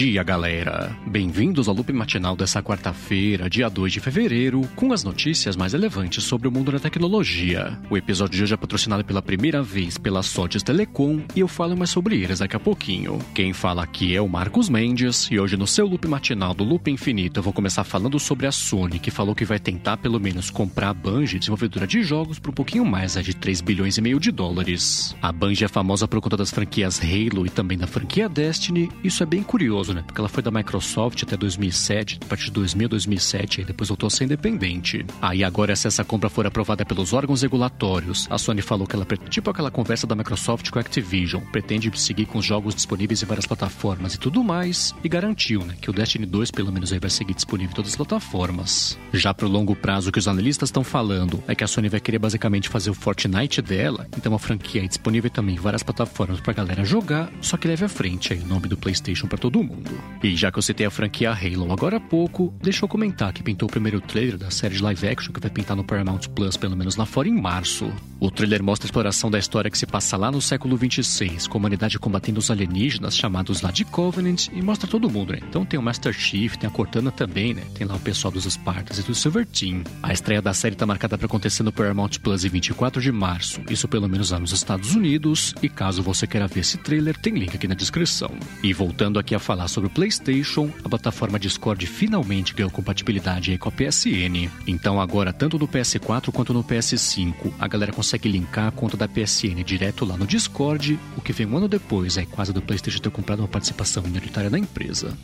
dia, galera! Bem-vindos ao loop matinal dessa quarta-feira, dia 2 de fevereiro, com as notícias mais relevantes sobre o mundo da tecnologia. O episódio de hoje é patrocinado pela primeira vez pela Sotes Telecom e eu falo mais sobre eles daqui a pouquinho. Quem fala aqui é o Marcos Mendes e hoje no seu loop matinal do Loop Infinito eu vou começar falando sobre a Sony, que falou que vai tentar pelo menos comprar a Bungie, desenvolvedora de jogos, por um pouquinho mais é de 3 bilhões e meio de dólares. A Bungie é famosa por conta das franquias Halo e também da franquia Destiny, isso é bem curioso, né? Porque ela foi da Microsoft até 2007, a partir de 2000 2007, e depois voltou a ser independente. Aí ah, agora, se essa compra for aprovada pelos órgãos regulatórios, a Sony falou que ela, tipo aquela conversa da Microsoft com a Activision, pretende seguir com os jogos disponíveis em várias plataformas e tudo mais, e garantiu, né, que o Destiny 2 pelo menos aí vai seguir disponível em todas as plataformas. Já pro longo prazo, o que os analistas estão falando é que a Sony vai querer basicamente fazer o Fortnite dela, então a franquia é disponível também em várias plataformas pra galera jogar, só que leve à frente aí o nome do PlayStation para todo mundo. E já que eu citei a franquia Halo agora há pouco, deixa eu comentar que pintou o primeiro trailer da série de live action que vai pintar no Paramount Plus, pelo menos lá fora, em março. O trailer mostra a exploração da história que se passa lá no século 26, com a humanidade combatendo os alienígenas chamados lá de Covenant, e mostra todo mundo, né? Então tem o Master Chief, tem a Cortana também, né? Tem lá o pessoal dos Spartans e do Silver Team. A estreia da série tá marcada para acontecer no Paramount Plus em 24 de março, isso pelo menos lá nos Estados Unidos, e caso você queira ver esse trailer, tem link aqui na descrição. E voltando aqui a falar sobre o PlayStation, a plataforma Discord finalmente ganhou compatibilidade com a PSN. Então agora, tanto no PS4 quanto no PS5, a galera consegue linkar a conta da PSN direto lá no Discord, o que vem um ano depois, é quase do PlayStation ter comprado uma participação minoritária na empresa.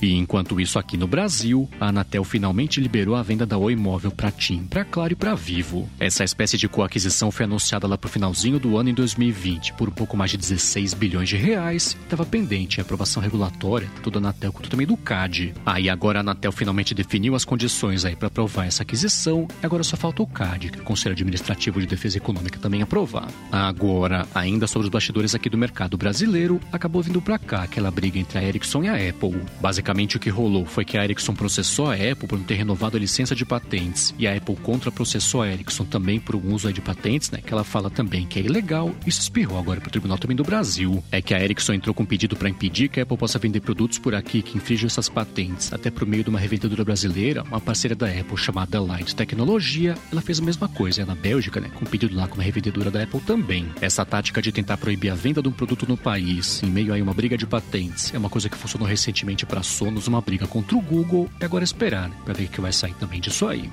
E enquanto isso aqui no Brasil, a Anatel finalmente liberou a venda da Oi Móvel para TIM, para Claro e para Vivo. Essa espécie de coaquisição foi anunciada lá pro finalzinho do ano em 2020 por um pouco mais de 16 bilhões de reais. Estava pendente a aprovação regulatória, tanto da Anatel quanto também do CAD. Aí ah, agora a Anatel finalmente definiu as condições aí para aprovar essa aquisição. Agora só falta o CAD, que é o Conselho Administrativo de Defesa Econômica também aprovar. Agora, ainda sobre os bastidores aqui do mercado brasileiro, acabou vindo para cá aquela briga entre a Ericsson e a Apple. Basicamente Basicamente, o que rolou foi que a Ericsson processou a Apple por não ter renovado a licença de patentes e a Apple contra-processou a Ericsson também por um uso de patentes, né? Que ela fala também que é ilegal. Isso espirrou agora para o Tribunal também do Brasil. É que a Ericsson entrou com um pedido para impedir que a Apple possa vender produtos por aqui que infringem essas patentes, até por meio de uma revendedora brasileira, uma parceira da Apple chamada Light Tecnologia. Ela fez a mesma coisa é na Bélgica, né? Com um pedido lá com uma revendedora da Apple também. Essa tática de tentar proibir a venda de um produto no país, em meio a uma briga de patentes, é uma coisa que funcionou recentemente para Sonos uma briga contra o Google e agora esperar né, para ver o que vai sair também disso aí.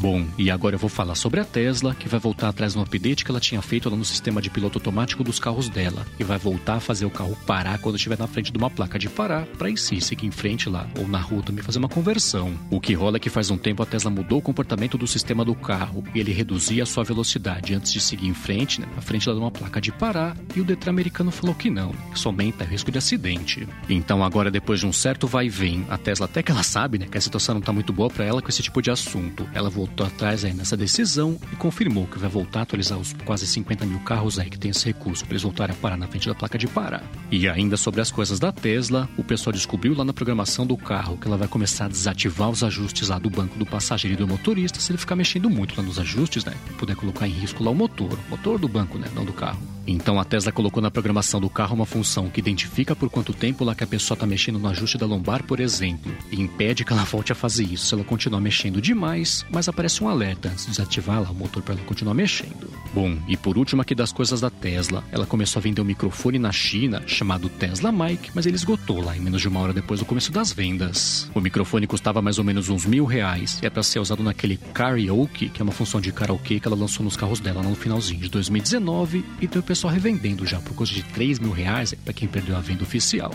Bom, e agora eu vou falar sobre a Tesla, que vai voltar atrás no update que ela tinha feito lá no sistema de piloto automático dos carros dela, e vai voltar a fazer o carro parar quando estiver na frente de uma placa de parar, para em si seguir em frente lá, ou na rua também fazer uma conversão. O que rola é que faz um tempo a Tesla mudou o comportamento do sistema do carro, e ele reduzia a sua velocidade antes de seguir em frente, né, na frente lá de uma placa de parar, e o Detran americano falou que não, que só aumenta o risco de acidente. Então agora, depois de um certo vai e vem, a Tesla até que ela sabe, né, que a situação não tá muito boa para ela com esse tipo de assunto, ela voltou voltou atrás aí nessa decisão e confirmou que vai voltar a atualizar os quase 50 mil carros aí que tem esse recurso para eles voltarem a parar na frente da placa de parar. E ainda sobre as coisas da Tesla, o pessoal descobriu lá na programação do carro que ela vai começar a desativar os ajustes lá do banco do passageiro e do motorista se ele ficar mexendo muito lá nos ajustes, né? E puder colocar em risco lá o motor, o motor do banco, né? Não do carro. Então a Tesla colocou na programação do carro uma função que identifica por quanto tempo lá que a pessoa está mexendo no ajuste da lombar, por exemplo, e impede que ela volte a fazer isso se ela continuar mexendo demais, mas aparece um alerta antes de desativar lá o motor para ela continuar mexendo. Bom, e por último aqui das coisas da Tesla, ela começou a vender um microfone na China chamado Tesla Mic, mas ele esgotou lá em menos de uma hora depois do começo das vendas. O microfone custava mais ou menos uns mil reais e é para ser usado naquele karaoke, que é uma função de karaokê que ela lançou nos carros dela no finalzinho de 2019 e tem o pessoal revendendo já por custo de 3 mil reais para quem perdeu a venda oficial.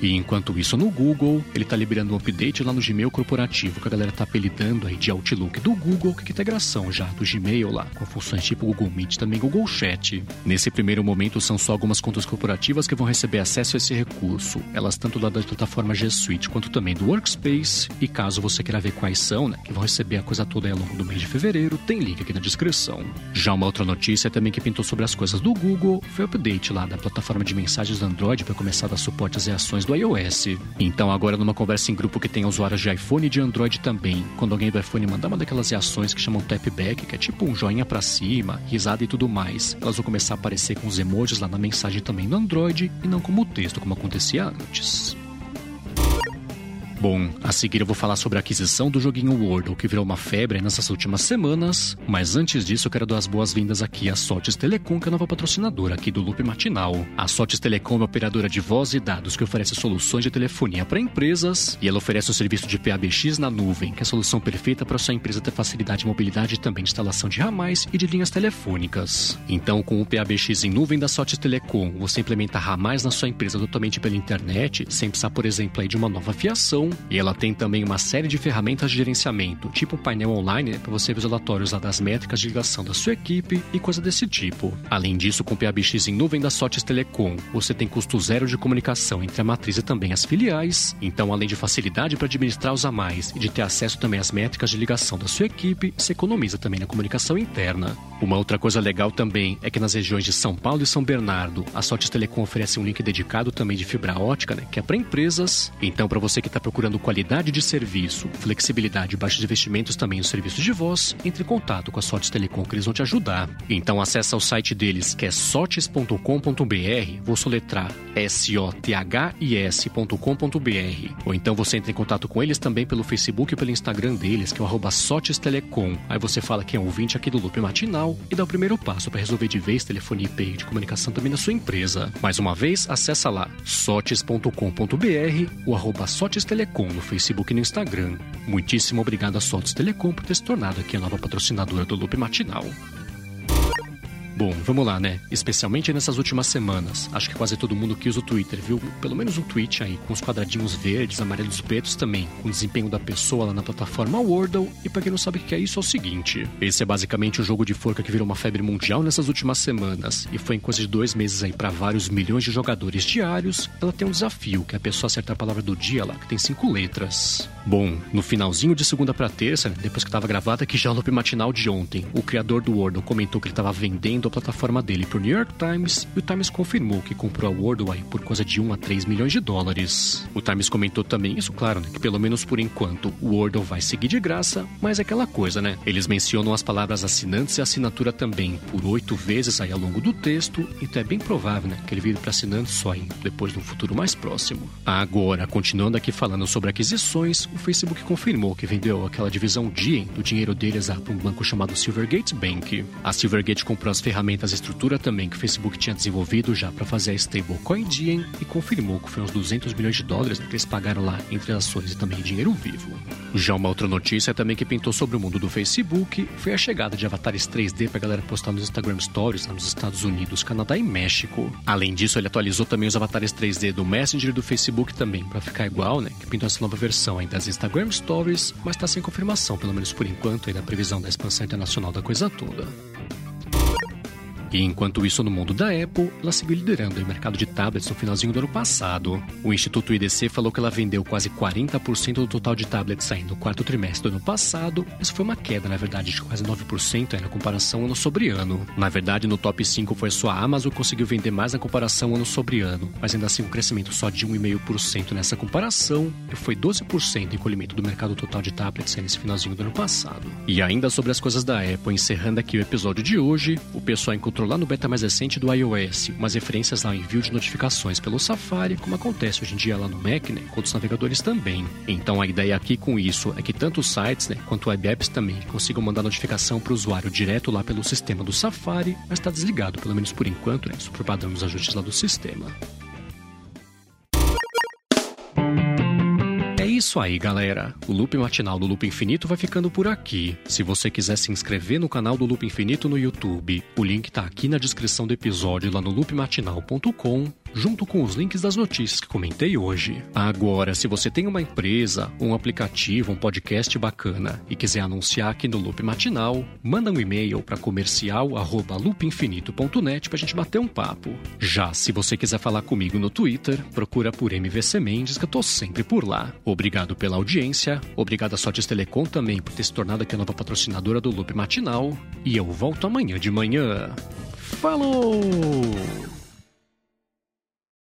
E enquanto isso no Google, ele está liberando um update lá no Gmail corporativo, que a galera tá apelidando aí de Outlook do Google, que é integração já do Gmail lá, com funções tipo Google Meet também Google Chat. Nesse primeiro momento são só algumas contas corporativas que vão receber acesso a esse recurso, elas tanto lá da plataforma G Suite quanto também do Workspace, e caso você queira ver quais são, né, que vão receber a coisa toda ao longo do mês de fevereiro, tem link aqui na descrição. Já uma outra notícia também que pintou sobre as coisas do Google foi o update lá da plataforma de mensagens do Android para começar a dar suporte às reações do iOS. Então, agora numa conversa em grupo que tem usuários de iPhone e de Android também, quando alguém do iPhone mandar uma daquelas reações que chamam tapback, que é tipo um joinha para cima, risada e tudo mais, elas vão começar a aparecer com os emojis lá na mensagem também no Android e não como texto, como acontecia antes. Bom, a seguir eu vou falar sobre a aquisição do joguinho Wordle, que virou uma febre nessas últimas semanas, mas antes disso eu quero dar as boas-vindas aqui à Sotes Telecom, que é a nova patrocinadora aqui do Loop Matinal. A Sotes Telecom é uma operadora de voz e dados que oferece soluções de telefonia para empresas, e ela oferece o serviço de PABX na nuvem, que é a solução perfeita para sua empresa ter facilidade de mobilidade e também de instalação de ramais e de linhas telefônicas. Então, com o PABX em nuvem da Sotes Telecom, você implementa ramais na sua empresa totalmente pela internet, sem precisar, por exemplo, aí de uma nova fiação, e ela tem também uma série de ferramentas de gerenciamento, tipo um painel online né, para você ver os relatórios das métricas de ligação da sua equipe e coisa desse tipo. Além disso, com o PABX em nuvem da Sotes Telecom, você tem custo zero de comunicação entre a matriz e também as filiais. Então, além de facilidade para administrar os a mais e de ter acesso também às métricas de ligação da sua equipe, se economiza também na comunicação interna. Uma outra coisa legal também é que nas regiões de São Paulo e São Bernardo, a Sotes Telecom oferece um link dedicado também de fibra ótica, né, que é para empresas. Então, para você que está procurando qualidade qualidade de serviço, flexibilidade e baixos investimentos também nos serviços de voz, entre em contato com a Sotes Telecom que eles vão te ajudar. Então acessa o site deles que é sotes.com.br, vou soletrar S-O-T-H-I-S.com.br. Ou então você entra em contato com eles também pelo Facebook e pelo Instagram deles, que é o arroba Sotes Telecom. Aí você fala que é um ouvinte aqui do Loop Matinal e dá o primeiro passo para resolver de vez telefonia IP de comunicação também na sua empresa. Mais uma vez, acessa lá sotes.com.br, o arroba Sotes Telecom no Facebook e no Instagram. Muitíssimo obrigado a Sotos Telecom por ter se tornado aqui a nova patrocinadora do Loop Matinal. Bom, vamos lá, né? Especialmente nessas últimas semanas. Acho que quase todo mundo que usa o Twitter viu pelo menos um tweet aí com os quadradinhos verdes, amarelos e pretos também, com o desempenho da pessoa lá na plataforma Wordle. E pra quem não sabe o que é isso, é o seguinte: esse é basicamente o jogo de forca que virou uma febre mundial nessas últimas semanas. E foi em coisa de dois meses aí para vários milhões de jogadores diários. Ela tem um desafio, que é a pessoa acertar a palavra do dia lá, que tem cinco letras. Bom, no finalzinho de segunda para terça, depois que estava gravada aqui já o loop matinal de ontem, o criador do Wordle comentou que ele estava vendendo a plataforma dele para o New York Times e o Times confirmou que comprou a Wordle por coisa de 1 a 3 milhões de dólares. O Times comentou também isso, claro, né, que pelo menos por enquanto o Wordle vai seguir de graça, mas é aquela coisa, né? Eles mencionam as palavras assinantes e assinatura também por oito vezes aí ao longo do texto, então é bem provável, né, que ele vire para assinantes só aí depois no futuro mais próximo. Agora, continuando aqui falando sobre aquisições, o Facebook confirmou que vendeu aquela divisão Diem do dinheiro deles para um banco chamado Silvergate Bank. A Silvergate comprou as ferramentas estrutura também que o Facebook tinha desenvolvido já para fazer a stablecoin Diem e confirmou que foi uns 200 milhões de dólares que eles pagaram lá entre ações e também dinheiro vivo. Já uma outra notícia também que pintou sobre o mundo do Facebook foi a chegada de avatares 3D para galera postar nos Instagram Stories lá nos Estados Unidos, Canadá e México. Além disso, ele atualizou também os avatares 3D do Messenger e do Facebook também para ficar igual, né? Que pintou essa nova versão aí das Instagram Stories, mas está sem confirmação, pelo menos por enquanto, aí da previsão da expansão internacional da coisa toda. E enquanto isso, no mundo da Apple, ela seguiu liderando o mercado de tablets no finalzinho do ano passado. O Instituto IDC falou que ela vendeu quase 40% do total de tablets aí no quarto trimestre do ano passado. Isso foi uma queda, na verdade, de quase 9% aí na comparação ano sobre ano. Na verdade, no top 5 foi só a Amazon que conseguiu vender mais na comparação ano sobre ano, mas ainda assim um crescimento só de 1,5% nessa comparação, e foi 12% encolhimento do mercado total de tablets nesse finalzinho do ano passado. E ainda sobre as coisas da Apple, encerrando aqui o episódio de hoje, o pessoal encontrou encontrou lá no beta mais recente do iOS umas referências ao envio de notificações pelo Safari, como acontece hoje em dia lá no Mac, né, com outros navegadores também. Então a ideia aqui com isso é que tanto os sites né, quanto web apps também consigam mandar notificação para o usuário direto lá pelo sistema do Safari, mas está desligado, pelo menos por enquanto, né, isso por padrão dos ajustes lá do sistema. Isso aí, galera. O Loop Matinal do Loop Infinito vai ficando por aqui. Se você quiser se inscrever no canal do Loop Infinito no YouTube, o link tá aqui na descrição do episódio lá no loopmatinal.com junto com os links das notícias que comentei hoje. Agora, se você tem uma empresa, um aplicativo, um podcast bacana e quiser anunciar aqui no Loop Matinal, manda um e-mail para comercial@loopinfinito.net pra gente bater um papo. Já se você quiser falar comigo no Twitter, procura por MVC Mendes que eu tô sempre por lá. Obrigado pela audiência, obrigado a Sotes Telecom também por ter se tornado aqui a nova patrocinadora do Loop Matinal e eu volto amanhã de manhã. Falou!